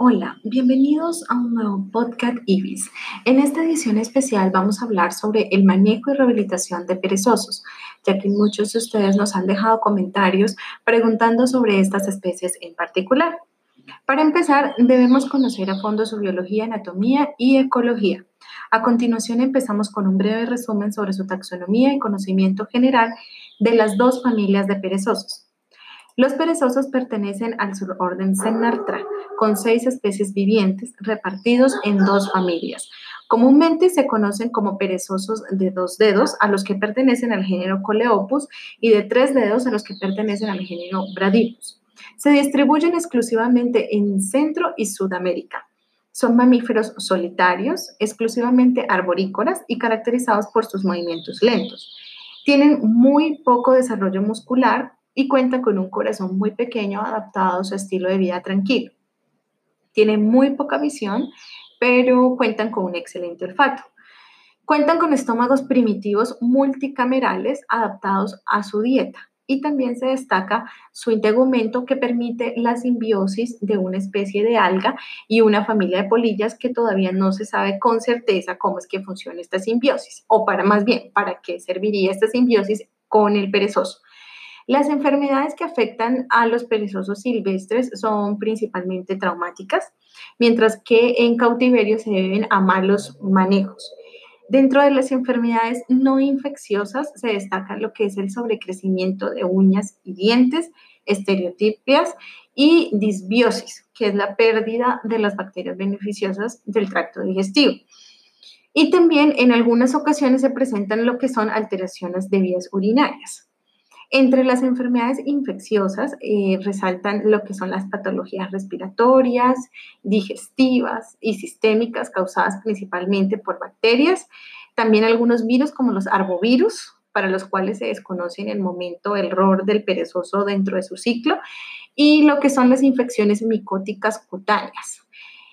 Hola, bienvenidos a un nuevo podcast IBIS. En esta edición especial vamos a hablar sobre el manejo y rehabilitación de perezosos, ya que muchos de ustedes nos han dejado comentarios preguntando sobre estas especies en particular. Para empezar, debemos conocer a fondo su biología, anatomía y ecología. A continuación empezamos con un breve resumen sobre su taxonomía y conocimiento general de las dos familias de perezosos. Los perezosos pertenecen al suborden Senartra, con seis especies vivientes repartidos en dos familias. Comúnmente se conocen como perezosos de dos dedos, a los que pertenecen al género Coleopus, y de tres dedos, a los que pertenecen al género Bradipus. Se distribuyen exclusivamente en Centro y Sudamérica. Son mamíferos solitarios, exclusivamente arborícolas y caracterizados por sus movimientos lentos. Tienen muy poco desarrollo muscular, y cuentan con un corazón muy pequeño adaptado a su estilo de vida tranquilo. Tienen muy poca visión, pero cuentan con un excelente olfato. Cuentan con estómagos primitivos multicamerales adaptados a su dieta y también se destaca su integumento que permite la simbiosis de una especie de alga y una familia de polillas que todavía no se sabe con certeza cómo es que funciona esta simbiosis o para más bien para qué serviría esta simbiosis con el perezoso. Las enfermedades que afectan a los perezosos silvestres son principalmente traumáticas, mientras que en cautiverio se deben a malos manejos. Dentro de las enfermedades no infecciosas se destaca lo que es el sobrecrecimiento de uñas y dientes, estereotipias y disbiosis, que es la pérdida de las bacterias beneficiosas del tracto digestivo. Y también en algunas ocasiones se presentan lo que son alteraciones de vías urinarias. Entre las enfermedades infecciosas eh, resaltan lo que son las patologías respiratorias, digestivas y sistémicas causadas principalmente por bacterias, también algunos virus como los arbovirus, para los cuales se desconoce en el momento el rol del perezoso dentro de su ciclo, y lo que son las infecciones micóticas cutáneas.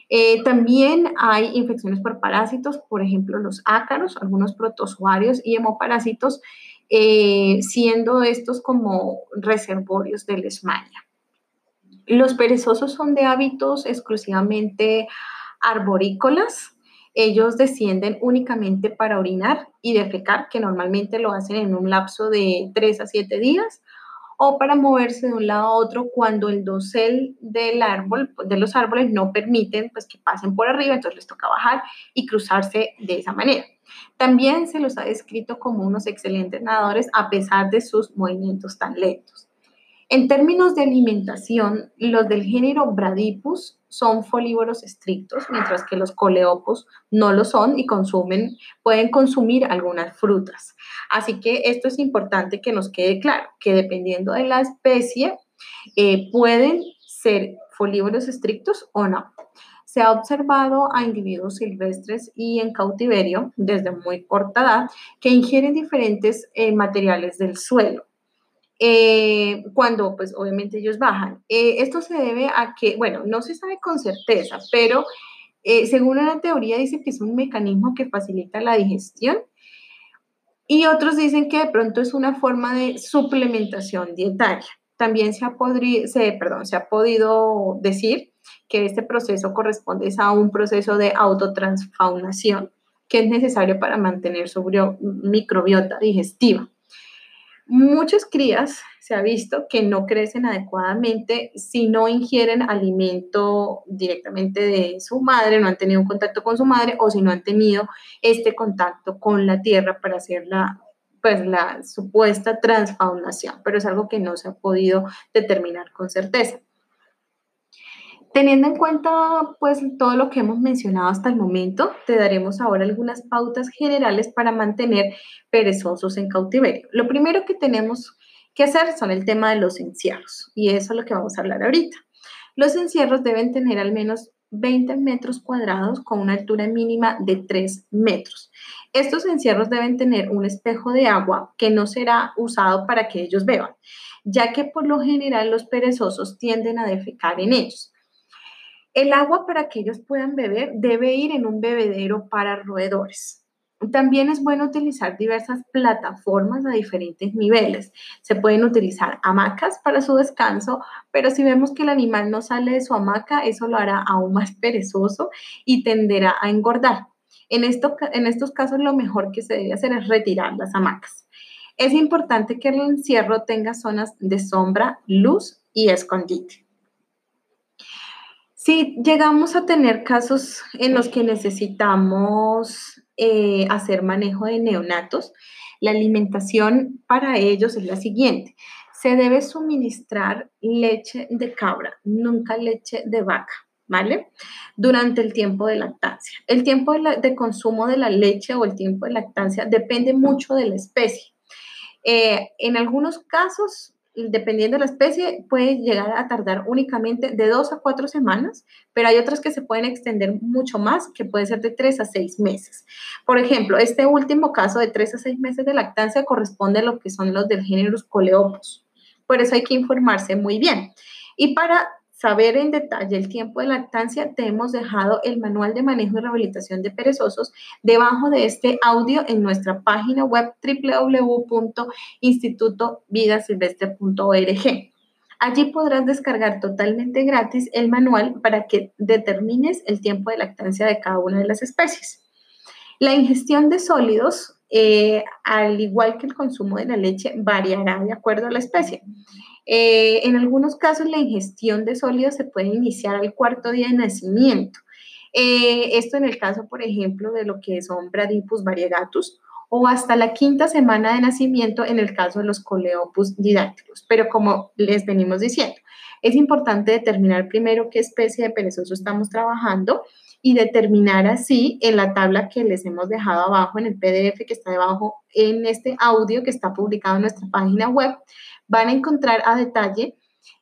Eh, también hay infecciones por parásitos, por ejemplo, los ácaros, algunos protozoarios y hemoparásitos eh, siendo estos como reservorios de lesmania. Los perezosos son de hábitos exclusivamente arborícolas. Ellos descienden únicamente para orinar y defecar, que normalmente lo hacen en un lapso de 3 a 7 días, o para moverse de un lado a otro cuando el dosel del árbol, de los árboles no permiten pues, que pasen por arriba, entonces les toca bajar y cruzarse de esa manera. También se los ha descrito como unos excelentes nadadores a pesar de sus movimientos tan lentos. En términos de alimentación, los del género Bradipus son folívoros estrictos, mientras que los coleopus no lo son y consumen, pueden consumir algunas frutas. Así que esto es importante que nos quede claro, que dependiendo de la especie, eh, pueden ser folívoros estrictos o no. Se ha observado a individuos silvestres y en cautiverio desde muy corta edad que ingieren diferentes eh, materiales del suelo. Eh, cuando pues obviamente ellos bajan. Eh, esto se debe a que, bueno, no se sabe con certeza, pero según una teoría dice que es un mecanismo que facilita la digestión y otros dicen que de pronto es una forma de suplementación dietaria. También se ha, se, perdón, se ha podido decir que este proceso corresponde a un proceso de autotransfaunación que es necesario para mantener su microbiota digestiva. Muchas crías se ha visto que no crecen adecuadamente si no ingieren alimento directamente de su madre, no han tenido un contacto con su madre o si no han tenido este contacto con la tierra para hacer la, pues, la supuesta transfaunación, pero es algo que no se ha podido determinar con certeza. Teniendo en cuenta pues todo lo que hemos mencionado hasta el momento, te daremos ahora algunas pautas generales para mantener perezosos en cautiverio. Lo primero que tenemos que hacer son el tema de los encierros y eso es lo que vamos a hablar ahorita. Los encierros deben tener al menos 20 metros cuadrados con una altura mínima de 3 metros. Estos encierros deben tener un espejo de agua que no será usado para que ellos beban, ya que por lo general los perezosos tienden a defecar en ellos. El agua para que ellos puedan beber debe ir en un bebedero para roedores. También es bueno utilizar diversas plataformas a diferentes niveles. Se pueden utilizar hamacas para su descanso, pero si vemos que el animal no sale de su hamaca, eso lo hará aún más perezoso y tenderá a engordar. En, esto, en estos casos lo mejor que se debe hacer es retirar las hamacas. Es importante que el encierro tenga zonas de sombra, luz y escondite. Si llegamos a tener casos en los que necesitamos eh, hacer manejo de neonatos, la alimentación para ellos es la siguiente. Se debe suministrar leche de cabra, nunca leche de vaca, ¿vale? Durante el tiempo de lactancia. El tiempo de, consumo de la leche o el tiempo de lactancia depende mucho de la especie. Eh, en algunos casos dependiendo de la especie, puede llegar a tardar únicamente de dos a cuatro semanas, pero hay otras que se pueden extender mucho más, que puede ser de tres a seis meses. Por ejemplo, este último caso de tres a seis meses de lactancia corresponde a lo que son los del género Coleopus. Por eso hay que informarse muy bien. Y para saber en detalle el tiempo de lactancia, te hemos dejado el manual de manejo y rehabilitación de perezosos debajo de este audio en nuestra página web www.institutovidasilvestre.org. Allí podrás descargar totalmente gratis el manual para que determines el tiempo de lactancia de cada una de las especies. La ingestión de sólidos, eh, al igual que el consumo de la leche, variará de acuerdo a la especie. Eh, en algunos casos, la ingestión de sólidos se puede iniciar al cuarto día de nacimiento. Eh, esto en el caso, por ejemplo, de lo que son Bradipus variegatus o hasta la quinta semana de nacimiento en el caso de los Coleopus didácticos. Pero como les venimos diciendo, es importante determinar primero qué especie de perezoso estamos trabajando y determinar así en la tabla que les hemos dejado abajo en el PDF que está debajo en este audio que está publicado en nuestra página web, van a encontrar a detalle,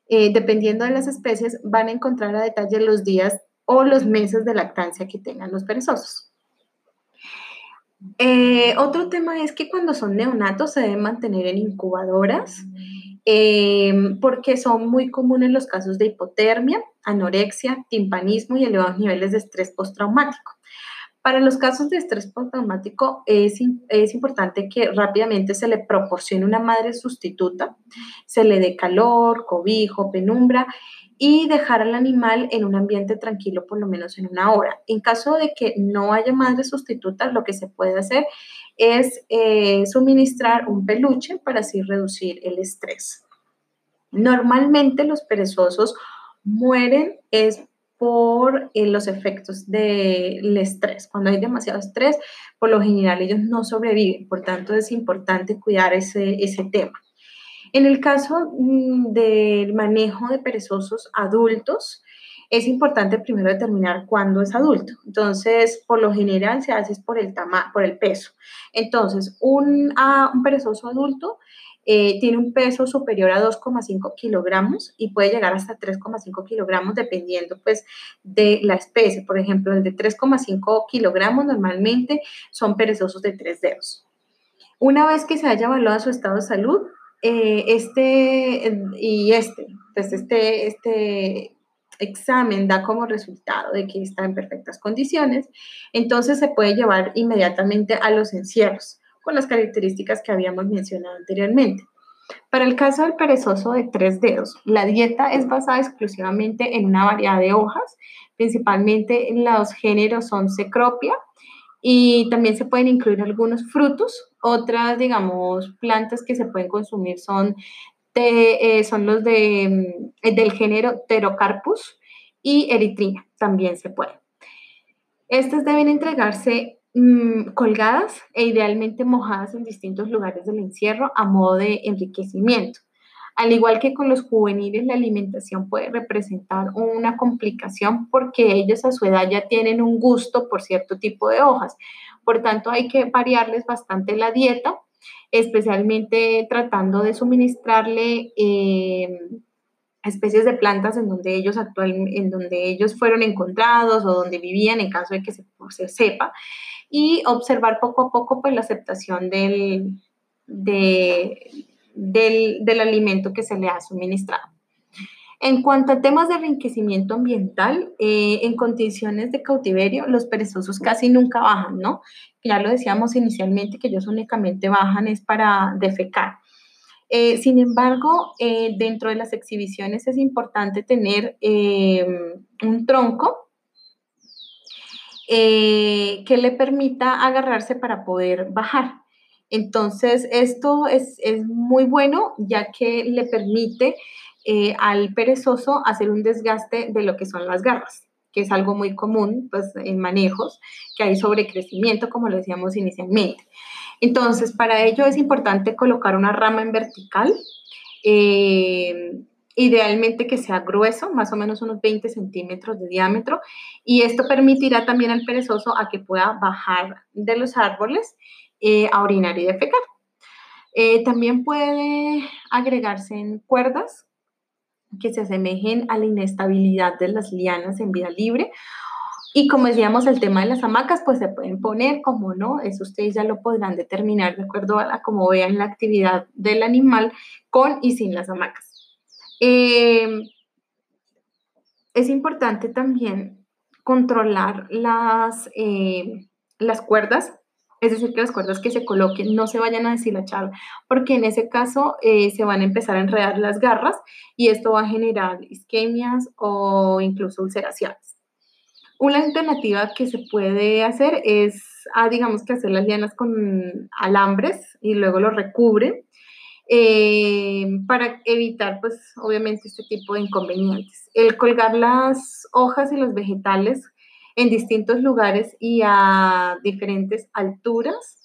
eh, dependiendo de las especies, van a encontrar a detalle los días o los meses de lactancia que tengan los perezosos. Eh, otro tema es que cuando son neonatos se deben mantener en incubadoras eh, porque son muy comunes los casos de hipotermia, anorexia, timpanismo y elevados niveles de estrés postraumático. Para los casos de estrés postraumático es, es importante que rápidamente se le proporcione una madre sustituta, se le dé calor, cobijo, penumbra y dejar al animal en un ambiente tranquilo por lo menos en una hora. En caso de que no haya madre sustituta, lo que se puede hacer es eh, suministrar un peluche para así reducir el estrés. Normalmente los perezosos mueren es por eh, los efectos del estrés. Cuando hay demasiado estrés, por lo general ellos no sobreviven, por tanto es importante cuidar ese, ese tema. En el caso mm, del manejo de perezosos adultos, es importante primero determinar cuándo es adulto. Entonces, por lo general se hace por el, por el peso. Entonces, un, ah, un perezoso adulto eh, tiene un peso superior a 2,5 kilogramos y puede llegar hasta 3,5 kilogramos dependiendo pues de la especie. Por ejemplo, el de 3,5 kilogramos normalmente son perezosos de tres dedos. Una vez que se haya evaluado su estado de salud, eh, este y este, pues este, este examen da como resultado de que está en perfectas condiciones, entonces se puede llevar inmediatamente a los encierros con las características que habíamos mencionado anteriormente. Para el caso del perezoso de tres dedos, la dieta es basada exclusivamente en una variedad de hojas, principalmente los géneros son secropia y también se pueden incluir algunos frutos. Otras, digamos, plantas que se pueden consumir son, eh, son los de, mm, del género Pterocarpus y eritrina, también se puede. Estas deben entregarse Mm, colgadas e idealmente mojadas en distintos lugares del encierro a modo de enriquecimiento. Al igual que con los juveniles, la alimentación puede representar una complicación porque ellos a su edad ya tienen un gusto por cierto tipo de hojas. Por tanto, hay que variarles bastante la dieta, especialmente tratando de suministrarle eh, especies de plantas en donde ellos en donde ellos fueron encontrados o donde vivían en caso de que se, se sepa y observar poco a poco pues, la aceptación del, del, del, alimento que se le ha suministrado. En cuanto a temas de enriquecimiento ambiental, eh, en condiciones de cautiverio, los perezosos casi nunca bajan, ¿no? Ya lo decíamos inicialmente que ellos únicamente bajan es para defecar. Eh, sin embargo, eh, dentro de las exhibiciones es importante tener un tronco que le permita agarrarse para poder bajar. Entonces, esto es, es muy bueno ya que le permite eh, al perezoso hacer un desgaste de lo que son las garras, que es algo muy común pues, en manejos, que hay sobrecrecimiento, como lo decíamos inicialmente. Entonces, para ello es importante colocar una rama en vertical, eh, idealmente que sea grueso, más o menos unos 20 centímetros de diámetro, y esto permitirá también al perezoso a que pueda bajar de los árboles eh, a orinar y defecar. también puede agregarse en cuerdas que se asemejen a la inestabilidad de las lianas en vida libre. Y como decíamos, el tema de las hamacas, pues se pueden poner, como no, eso ustedes ya lo podrán determinar de acuerdo a, cómo vean la actividad del animal con y sin las hamacas. Eh, es importante también controlar las, eh, las cuerdas es decir, que las cuerdas que se coloquen no se vayan a deshilachar, porque en ese caso eh, se van a empezar a enredar las garras y esto va a generar isquemias o incluso ulceraciones. Una alternativa que se puede hacer es, ah, digamos que hacer las lianas con alambres y luego lo recubre eh, para evitar, pues, obviamente este tipo de inconvenientes. El colgar las hojas y los vegetales en distintos lugares y a diferentes alturas.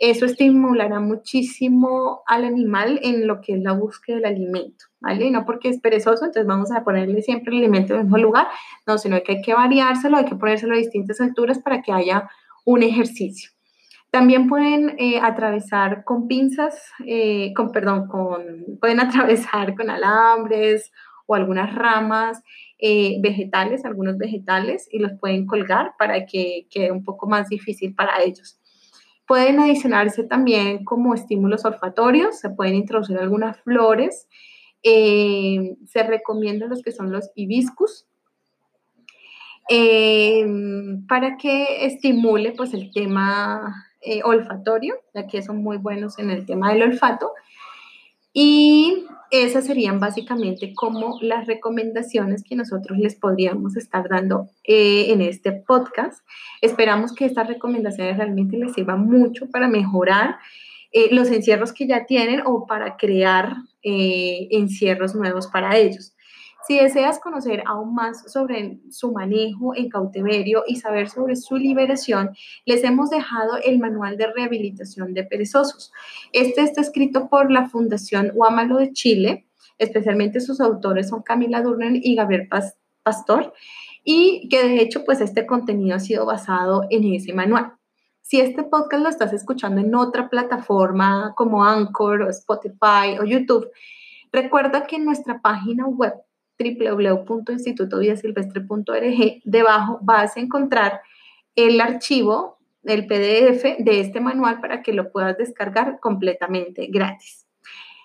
Eso estimulará muchísimo al animal en lo que es la búsqueda del alimento, ¿vale? No porque es perezoso, entonces vamos a ponerle siempre el alimento en el mismo lugar, no, sino que hay que variárselo, hay que ponérselo a distintas alturas para que haya un ejercicio. También pueden eh, atravesar con pinzas, eh, con, perdón, con, pueden atravesar con alambres o algunas ramas eh, vegetales, algunos vegetales, y los pueden colgar para que quede un poco más difícil para ellos. Pueden adicionarse también como estímulos olfatorios, se pueden introducir algunas flores, eh, se recomiendan los que son los hibiscus, eh, para que estimule pues el tema olfatorio, ya que son muy buenos en el tema del olfato, y esas serían básicamente como las recomendaciones que nosotros les podríamos estar dando eh, en este podcast. Esperamos que estas recomendaciones realmente les sirvan mucho para mejorar eh, los encierros que ya tienen o para crear eh, encierros nuevos para ellos. Si deseas conocer aún más sobre su manejo en cautiverio y saber sobre su liberación, les hemos dejado el manual de rehabilitación de perezosos. Este está escrito por la Fundación Huámalo de Chile, especialmente sus autores son Camila Durnen y Gabriel Pastor, y que de hecho pues este contenido ha sido basado en ese manual. Si este podcast lo estás escuchando en otra plataforma como Anchor o Spotify o YouTube, recuerda que en nuestra página web www.institutovidasilvestre.org, debajo vas a encontrar el archivo, el PDF de este manual para que lo puedas descargar completamente gratis.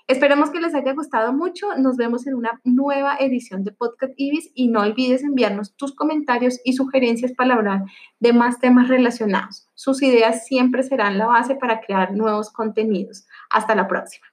Esperamos que les haya gustado mucho. Nos vemos en una nueva edición de Podcast Ibis y no olvides enviarnos tus comentarios y sugerencias para hablar de más temas relacionados. Sus ideas siempre serán la base para crear nuevos contenidos. Hasta la próxima.